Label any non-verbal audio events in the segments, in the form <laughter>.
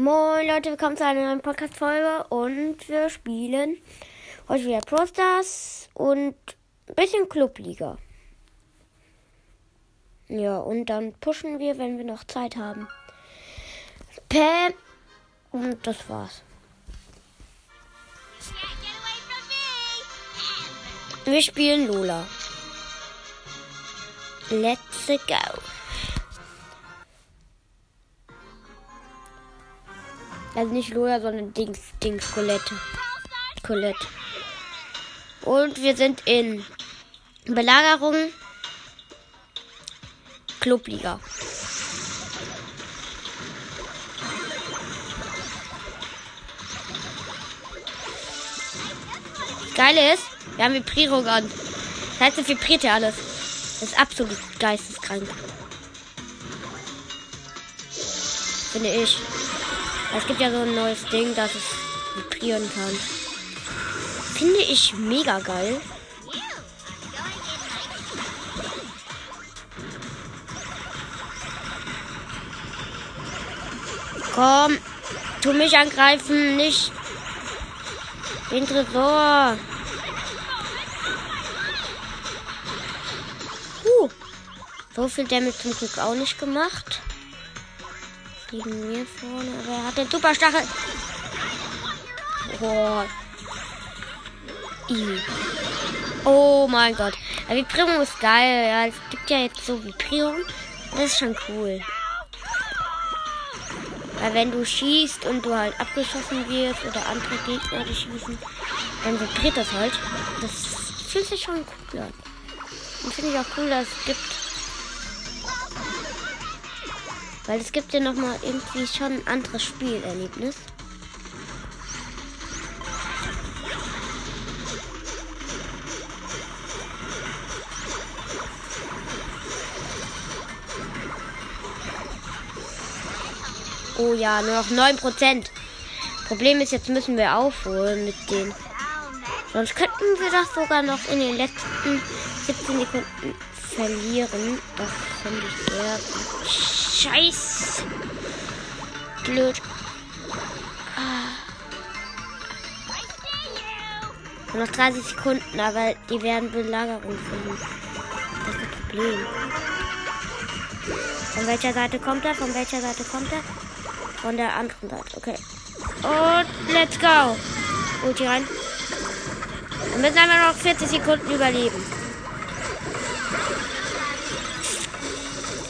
Moin Leute, willkommen zu einer neuen Podcast-Folge und wir spielen heute wieder Pro Stars und ein bisschen Clubliga. Ja, und dann pushen wir, wenn wir noch Zeit haben. Pam und das war's. Wir spielen Lola. Let's go. Also nicht Lola, sondern Dings, Dings, Colette. Colette. Und wir sind in Belagerung Clubliga. Geile ist, wir haben Vibrierung an. Das heißt, es vibriert ja alles. Das ist absolut geisteskrank. Finde ich. Es gibt ja so ein neues Ding, dass es vibrieren kann. Finde ich mega geil. Komm, tu mich angreifen, nicht den Tresor. Huh. So viel Damage zum Glück auch nicht gemacht. Gegen mir vorne, aber er hat den Superstachel. Oh. Oh mein Gott. Ja, Vibrierung ist geil. Ja, es gibt ja jetzt so Vibrierung. Das ist schon cool. Weil wenn du schießt und du halt abgeschossen wirst oder andere Gegner die schießen, dann vibriert das halt. Das fühlt sich schon cool an. Und finde ich auch cool, dass es gibt. Weil es gibt ja nochmal irgendwie schon ein anderes Spielerlebnis. Oh ja, nur noch 9%. Problem ist, jetzt müssen wir aufholen mit den. Sonst könnten wir das sogar noch in den letzten 17 Sekunden verlieren. Das finde ich sehr gut. Scheiß. Blöd. Ah. Noch 30 Sekunden, aber die werden Belagerung finden. Das ist das Problem. Von welcher Seite kommt er? Von welcher Seite kommt er? Von der anderen Seite. Okay. Und let's go. Ulti rein. Wir müssen einfach noch 40 Sekunden überleben.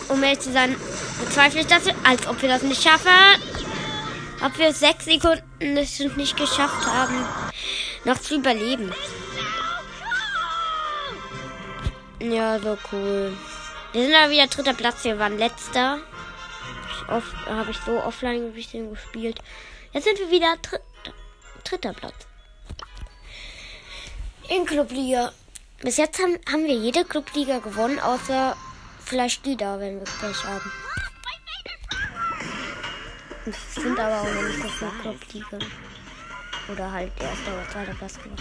Um ehrlich zu sein, bezweifle ich das, als ob wir das nicht schaffen. Ob wir sechs Sekunden es nicht geschafft haben, noch zu überleben. Ja, so cool. Wir sind aber wieder dritter Platz. Wir waren letzter. Habe ich so offline ein bisschen gespielt. Jetzt sind wir wieder dritter, dritter Platz. In Clubliga. Bis jetzt haben, haben wir jede Clubliga gewonnen, außer vielleicht die da, wenn wir Pech haben. Es sind aber auch noch nicht so viele Clubliga. Oder halt erster oder zweiter Platz gewonnen.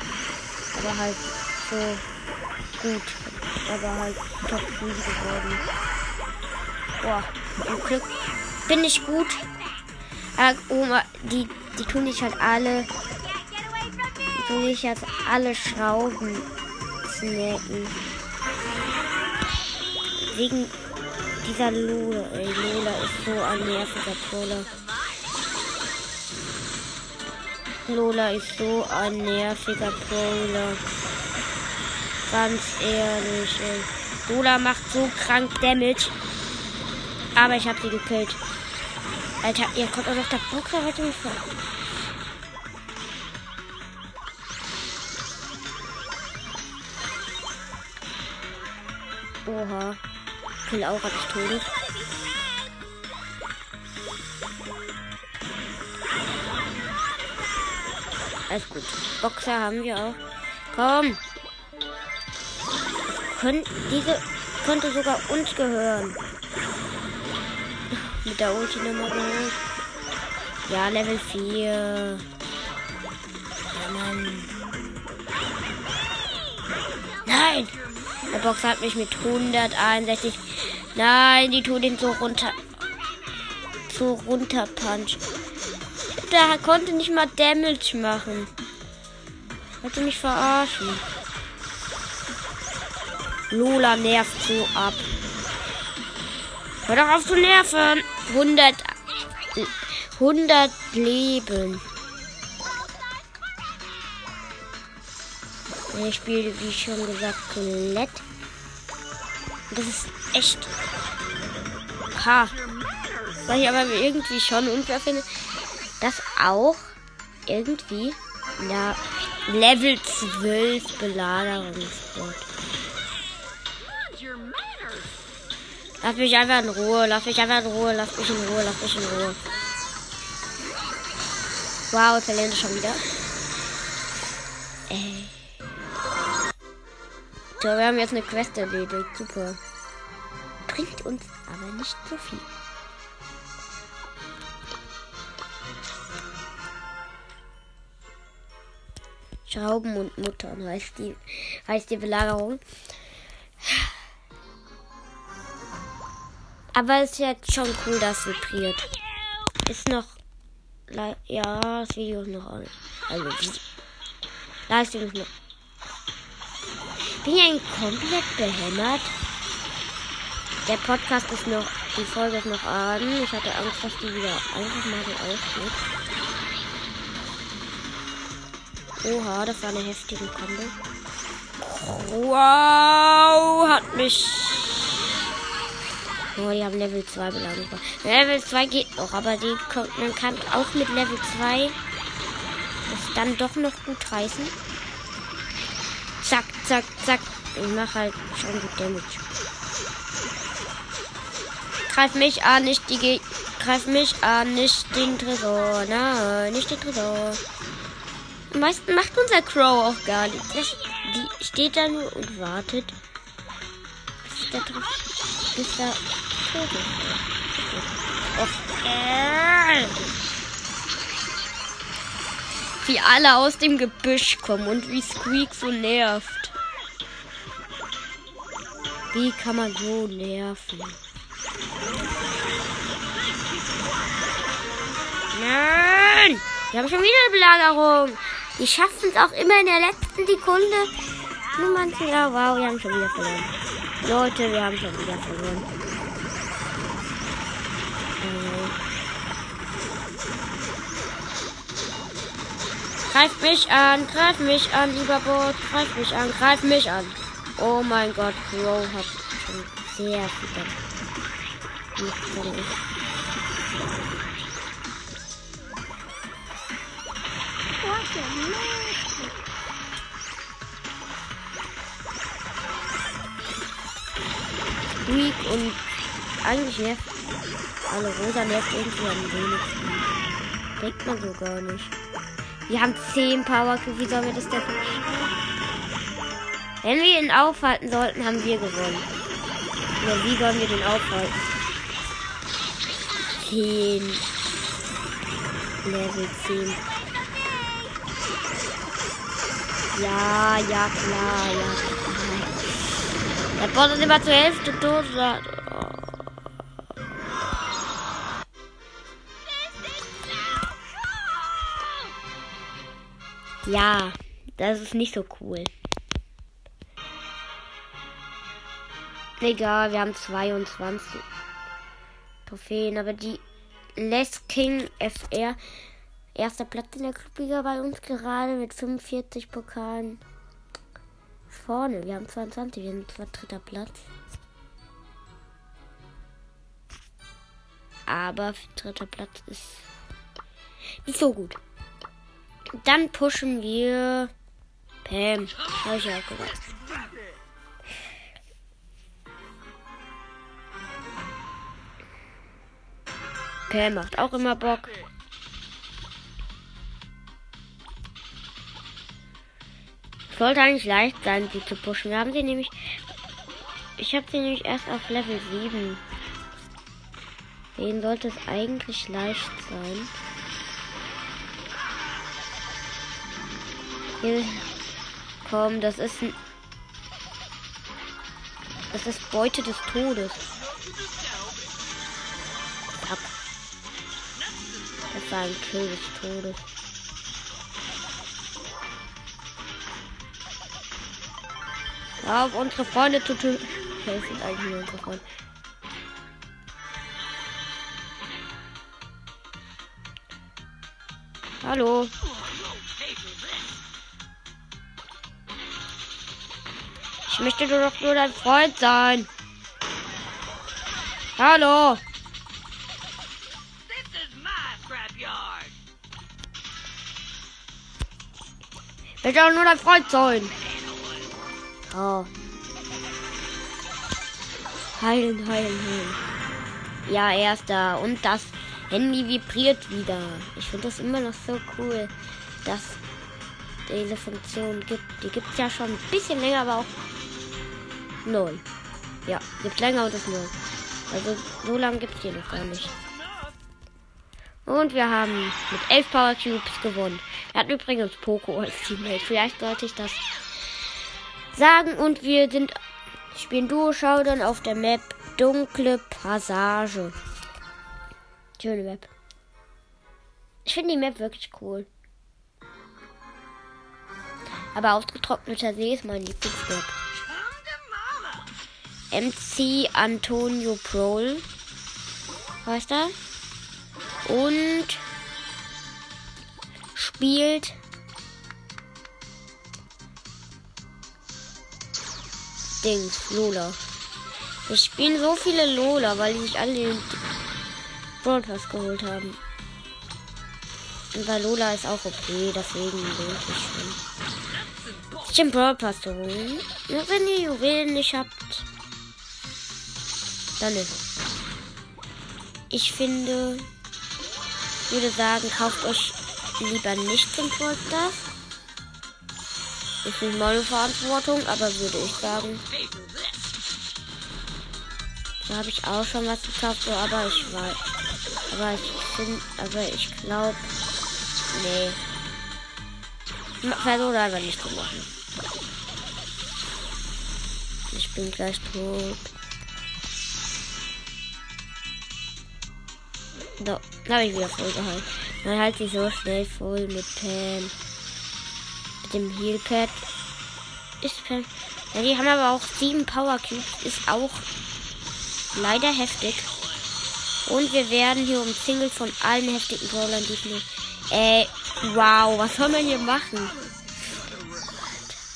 Aber halt so gut. Aber halt Top 7 geworden. Boah, im Glück bin ich gut. Äh, Oma, die, die tun sich halt alle. Die tun sich halt alle Schrauben snacken. Wegen dieser Lola. Ey, Lola ist so ein nerviger Troller. Lola ist so ein nerviger Brawler. Ganz ehrlich, ey. Lola macht so krank Damage. Aber ich habe sie gekillt. Alter, ihr kommt auch noch der Boxer heute nicht vor. Oha. Kill Aura des Todes. Alles gut. Boxer haben wir auch. Komm. Können, diese könnte sogar uns gehören. Mit der Ulti nochmal geholt. Ja, Level 4. Ja, Mann. Nein! Der Boxer hat mich mit 161. Nein, die tun ihn so runter. so runterpuncht. Der konnte nicht mal Damage machen. Wollte mich verarschen. Lola nervt so ab. Hör doch auf zu nerven. 100, 100 Leben. Ich spiele, wie schon gesagt, komplett. Das ist echt. Ha. Was ich aber irgendwie schon unfair finde, dass auch irgendwie ja, Level 12 Belagerungsbot. Lass mich einfach in Ruhe, lass mich einfach in Ruhe, lass mich in Ruhe, lass mich in Ruhe. Wow, verlieren schon wieder. Ey. So, wir haben jetzt eine Quest erledigt. Super. Bringt uns aber nicht so viel. Schrauben und Muttern heißt die, heißt die Belagerung. Aber es ist jetzt schon cool, dass vibriert. Ist noch. Ja, das Video ist noch. Also, Leistung ist noch. Bin ich eigentlich komplett behämmert? Der Podcast ist noch. Die Folge ist noch an. Ich hatte Angst, dass die wieder einfach mal so ausgeht. Oha, das war eine heftige Kombo. Wow, hat mich Oh, die haben Level 2 Belagerung. Level 2 geht noch, aber die kommt, man kann auch mit Level 2 das dann doch noch gut reißen. Zack, zack, zack. Ich mach halt schon gut Damage. Greif mich an, nicht die Ge Greif mich an, nicht den Tresor. Nein, nicht den Tresor. Meistens macht unser Crow auch gar nichts. Die steht da nur und wartet. Bis der, bis der wie alle aus dem Gebüsch kommen und wie Squeak so nervt. Wie kann man so nerven? Nein! Wir haben schon wieder eine Belagerung. Die schaffen es auch immer in der letzten Sekunde. Nur manche, ja, wow, wir haben schon wieder verloren. Leute, wir haben schon wieder verloren. Greif mich an, greif mich an, lieber Bot. Greif mich an, greif mich an. Oh mein Gott, Crow hat schon sehr viel. Weak und eigentlich nervt alle rosa nervt irgendwie am wenigsten. Denkt man so gar nicht. Wir haben 10 Power Wie sollen wir das denn Wenn wir ihn aufhalten sollten, haben wir gewonnen. Ja, wie sollen wir den aufhalten? 10. Level 10. Ja, ja, klar, ja. Der Bot ist immer zur Hälfte tot. Ja, das ist nicht so cool. Egal, wir haben 22 Trophäen, aber die Les King FR, erster Platz in der Clubliga bei uns gerade mit 45 Pokalen. Vorne, wir haben 22, wir sind zwar dritter Platz. Aber dritter Platz ist nicht so gut. Dann pushen wir Pam. Habe ich ja gesagt. Pam macht auch immer Bock. Sollte eigentlich leicht sein, sie zu pushen. Wir haben sie nämlich. Ich habe sie nämlich erst auf Level 7. Denen sollte es eigentlich leicht sein. Hier. Komm, das ist ein. Das ist Beute des Todes. Ab. Das war ein Kill des Todes. Auf unsere Freunde zu töten. Okay, sind eigentlich nur unsere Freunde. Hallo. Ich möchte doch nur dein Freund sein. Hallo. Ich möchte doch nur dein Freund sein. Oh. Heilen, heilen, heilen. Ja, er ist da. Und das Handy vibriert wieder. Ich finde das immer noch so cool, dass diese Funktion gibt. Die gibt es ja schon ein bisschen länger, aber auch neu. Ja, gibt länger und ist neu. Also so lange gibt es die noch gar nicht. Und wir haben mit 11 Power Cubes gewonnen. Er hat übrigens Poco als Teammate. Vielleicht sollte ich das sagen. Und wir sind spielen Duo Showdown auf der Map Dunkle Passage. Schöne Map. Ich finde die Map wirklich cool. Aber ausgetrockneter See ist mein Lieblingsmap. MC Antonio Prol. Heißt er? Und spielt Dings, Lola. Wir spielen so viele Lola, weil die sich alle den Pass geholt haben. Und bei Lola ist auch okay, deswegen lohnt sich schon. Sich den zu holen. Nur wenn ihr Juwelen nicht habt, dann ist es. Ich finde, würde sagen, kauft euch lieber nicht den Stars. Ist nicht meine Verantwortung, aber würde ich sagen, da habe ich auch schon was so, aber ich weiß. Aber ich finde, aber ich glaube, nee. Versuche einfach nicht zu machen. Ich bin gleich tot. So, da habe ich wieder voll gehalten. Man hält sich so schnell voll mit Pam. Mit dem Healpad. Ist. Ja, die haben aber auch sieben Power Cubes. Ist auch leider heftig. Und wir werden hier umzingelt von allen heftigen Brawlern, die ich nicht. Äh, wow, was soll man hier machen?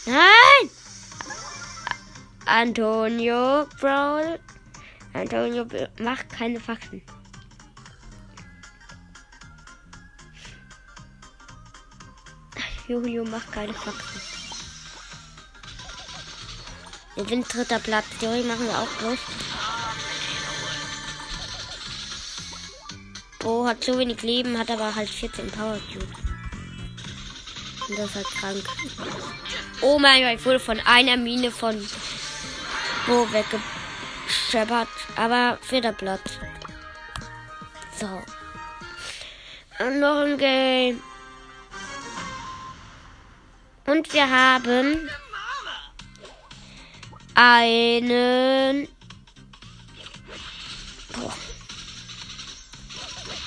Nein! Antonio Brawl. Antonio, mach keine Faxen. Jojo, mach keine Faxen. Wir sind dritter Platz. Theorie machen wir auch durch. Bo hat so wenig Leben, hat aber halt 14 Power Cubes. Und das ist halt krank. Oh mein Gott, ich wurde von einer Mine von Bo weggescheppert. Aber vierter Platz. So. Und noch ein Game. Und wir haben einen. Boah.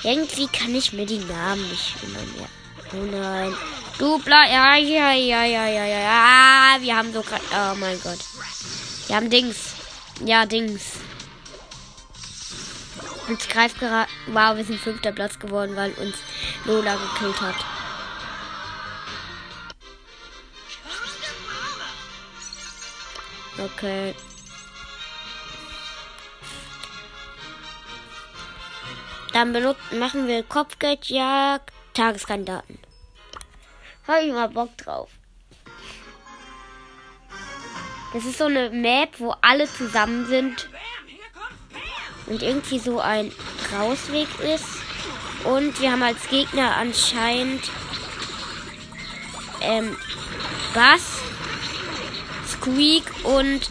Irgendwie kann ich mir die Namen nicht immer mehr. Oh nein. Du bleib. Ja, ja, ja, ja, ja, ja. ja. Wir haben so gerade. Oh mein Gott. Wir haben Dings. Ja, Dings. Uns greift gerade. Wow, wir sind fünfter Platz geworden, weil uns Lola gekillt hat. Okay. Dann benutzen, machen wir Kopfgeldjagd, Tageskandidaten. Habe ich mal Bock drauf. Das ist so eine Map, wo alle zusammen sind und irgendwie so ein Rausweg ist. Und wir haben als Gegner anscheinend ähm, Bass, Squeak und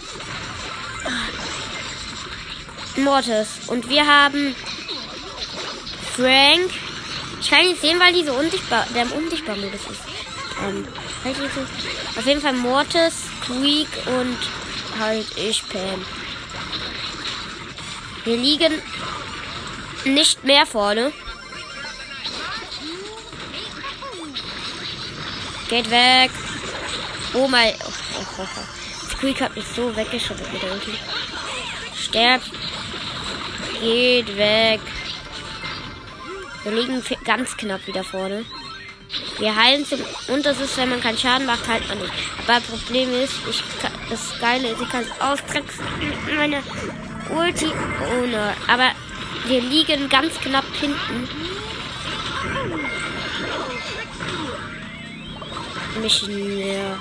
äh, Mortis. Und wir haben Frank. Ich kann nicht sehen, weil die so unsichtbar, der im unsichtbar Modus ist. Ähm, auf jeden Fall Mortis, Squeak und halt ich, Pam. Wir liegen nicht mehr vorne. Geht weg. Oh mein. Oh, oh, oh, oh. Squeak hat mich so weggeschüttet mit der Ulti. Sterbt. Geht weg. Wir liegen ganz knapp wieder vorne. Wir heilen zum. Und das ist, wenn man keinen Schaden macht, halt man nicht. Aber Problem ist, ich kann, das Geile ist, ich kann es austricksen mit meiner Ulti. Ohne. Aber wir liegen ganz knapp hinten. Mich näher.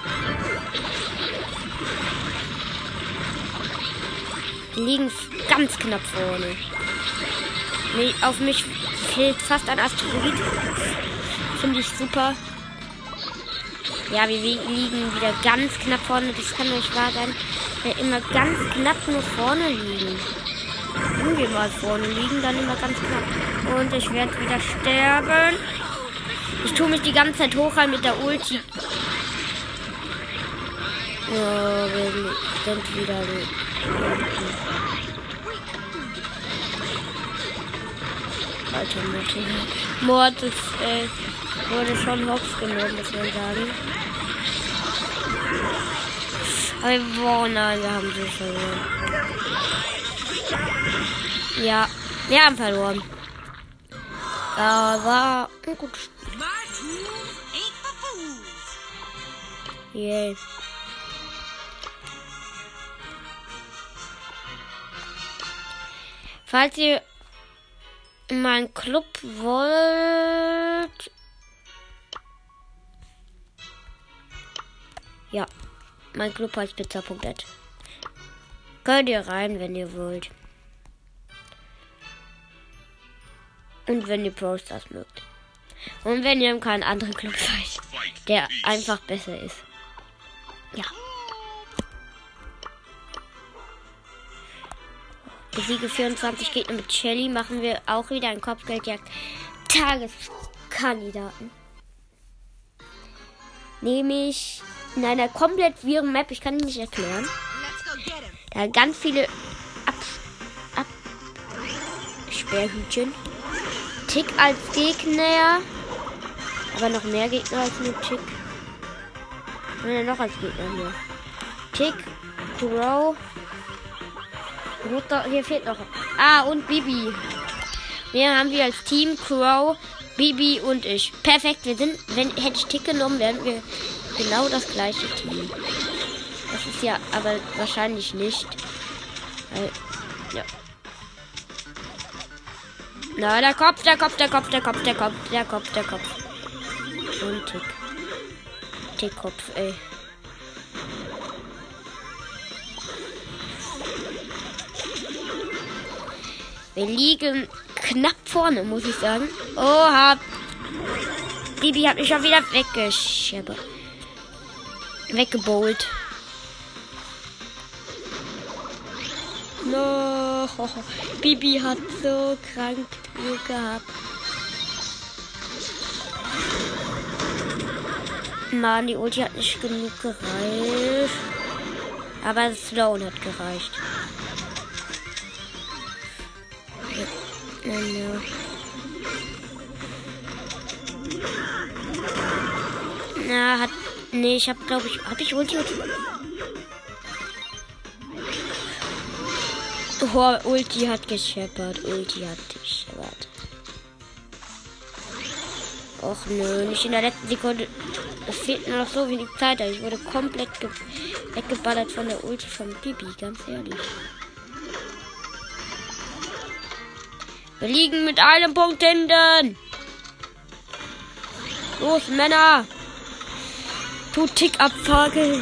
Liegen ganz knapp vorne. Auf mich fehlt fast ein Asteroid. Finde ich super. Ja, wir liegen wieder ganz knapp vorne. Das kann nicht wahr sein. Wir immer ganz knapp nur vorne liegen. Wenn wir mal vorne liegen, dann immer ganz knapp. Und ich werde wieder sterben. Ich tue mich die ganze Zeit hochhalten mit der Ulti. Ja, wir sind wieder. Alter Mutti. Mord ist, äh, wurde schon hops genommen, muss man sagen. Aber boah, nein, wir haben sie verloren. Ja, wir haben verloren. Aber ein gutes Spiel. Tools Falls ihr in meinen Club wollt. Ja, mein Club heißt pizza.net. Könnt ihr rein, wenn ihr wollt. Und wenn ihr Pro Stars mögt. Und wenn ihr keinen anderen Club seid, der einfach besser ist. Ja. Besiege 24 Gegner mit Shelly machen wir auch wieder ein Kopfgeldjagd. Tageskandidaten. Nämlich in einer komplett wirren Map, ich kann die nicht erklären. Da ganz viele Ab Ab Sperrhütchen. Tick als Gegner. Aber noch mehr Gegner als nur Tick. Wir denn noch als Gegner hier? Tick, Crow. Doch- Hier fehlt noch. Ah, und Bibi. Wir haben wir als Team Crow, Bibi und ich. Perfekt, wir sind, wenn hätte ich Tick genommen, wären wir genau das gleiche Team. Das ist ja aber wahrscheinlich nicht. Weil, ja. Na, der Kopf, der Kopf, der Kopf, der Kopf, der Kopf, der Kopf, der Kopf. Und Tick. Tickkopf, ey. Wir liegen knapp vorne, muss ich sagen. Oha. Bibi hat mich schon wieder weggescheppert. Weggebowlt. No. <laughs> Bibi hat so krank Glück gehabt. Mann, die Ulti hat nicht genug gereicht. Aber Sloan hat gereicht. Ja. Na, hat. Nee, ich hab, glaube ich. Hab ich Ulti? Oh, Ulti hat gescheppert. Ulti hat gescheppert. Och nö, nicht in der letzten Sekunde. Es fehlt nur noch so wenig Zeit. aber Ich wurde komplett ge weggeballert von der Ulti von Bibi, ganz ehrlich. Wir liegen mit einem Punkt hinten. Los, Männer. Tut Tick abfakeln.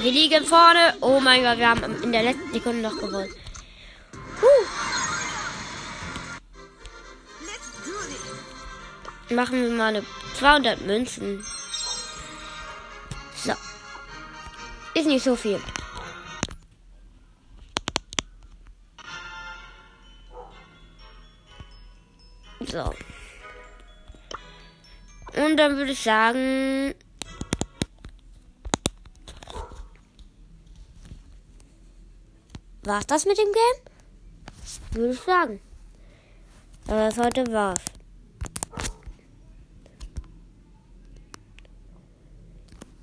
Wir liegen vorne. Oh mein Gott, wir haben in der letzten Sekunde noch gewonnen. Huh. Machen wir mal eine 200 Münzen. So. Ist nicht so viel. So. Und dann würde ich sagen. War's das mit dem Game? Würde ich sagen. Aber das heute war's.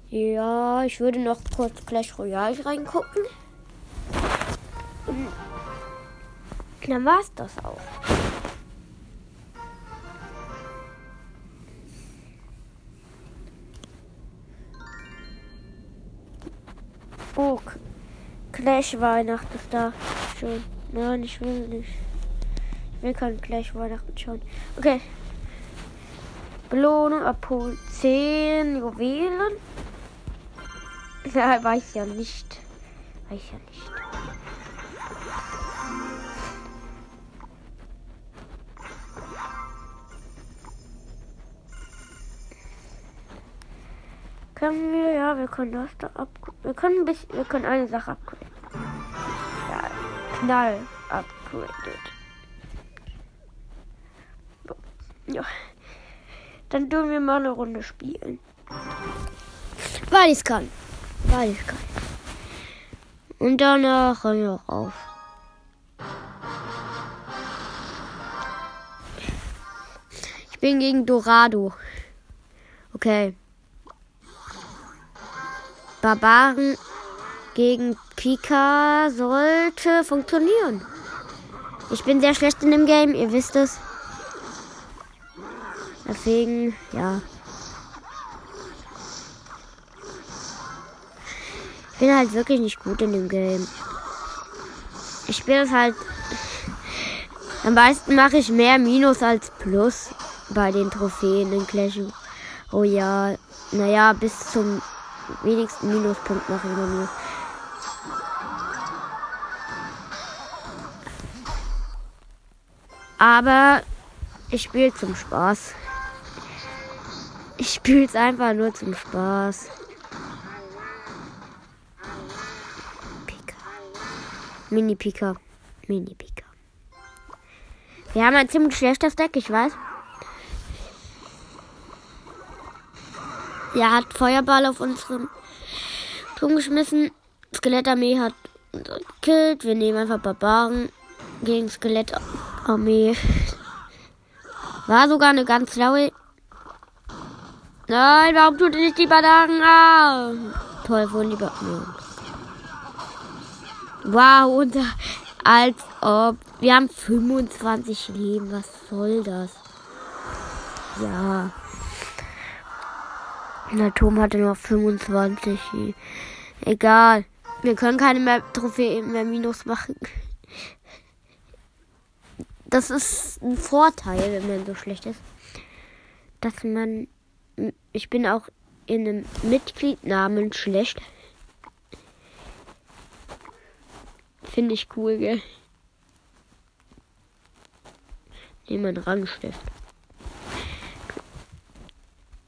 Ja, ich würde noch kurz Clash Royale reingucken. Dann war's das auch. Clash Weihnachten da schon. Nein, ich will nicht. Ich will kein Clash Weihnachten schauen. Okay. Belohnung abholen. 10 Juwelen. <laughs> Ja, weiß ja nicht. Weiß ja nicht. Können wir, ja, wir können das da ab. Wir können ein bisschen, wir können eine Sache upgraden. Knall upgraded. So, Ja. Dann tun wir mal eine Runde spielen. Weil ich kann. Weil ich kann. Und danach hören wir auch auf. Ich bin gegen Dorado. Okay. Barbaren gegen Pika sollte funktionieren. Ich bin sehr schlecht in dem Game, ihr wisst es. Deswegen, ja. Ich bin halt wirklich nicht gut in dem Game. Ich spiele es halt. Am meisten mache ich mehr Minus als Plus bei den Trophäen in Clash Royale. Naja, bis zum wenigsten Minuspunkt mache ich immer Minus. Aber ich spiele zum Spaß. Ich spiele es einfach nur zum Spaß. Pika. Mini Pika. Mini Pika. Wir haben ein ziemlich schlechtes Deck, ich weiß. Er hat Feuerball auf unseren Turm geschmissen. Skelettarmee hat uns gekillt. Wir nehmen einfach Barbaren gegen Skelettarmee. War sogar eine ganz laue. Nein, warum tut ihr nicht die Barbaren an? Toll, wurden die Barbaren. Wow, und als ob. Wir haben 25 Leben. Was soll das? Ja. Der Turm hatte nur 25. Egal. Wir können keine mehr Trophäen mehr Minus machen. Das ist ein Vorteil, wenn man so schlecht ist. Dass man. Ich bin auch in einem Mitgliednamen schlecht. Finde ich cool, gell? Nehmen wir einen Rangstift.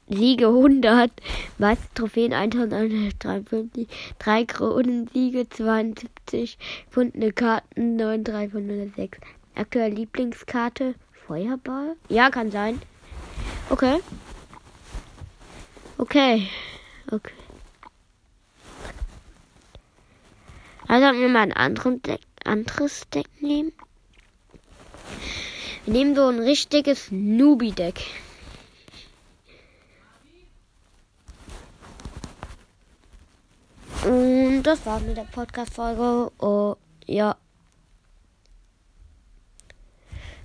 Siege 100, meiste Trophäen 1153, 3 Kronen, Siege 72, gefundene Karten 9306. Aktuelle Lieblingskarte Feuerball? Ja, kann sein. Okay. Okay. Okay. Also sollten wir mal ein anderes Deck, anderes Deck nehmen. Wir nehmen so ein richtiges Newbie-Deck. Und das war's mit der Podcast-Folge. Oh, ja.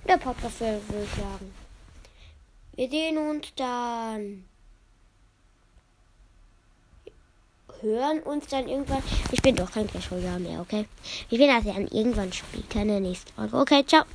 Der Podcast-Folge würde ich sagen. Wir sehen uns dann. Hören uns dann irgendwann. Ich bin doch kein Clash mehr, okay? Ich will das ja irgendwann später in der nächsten Folge. Okay, ciao.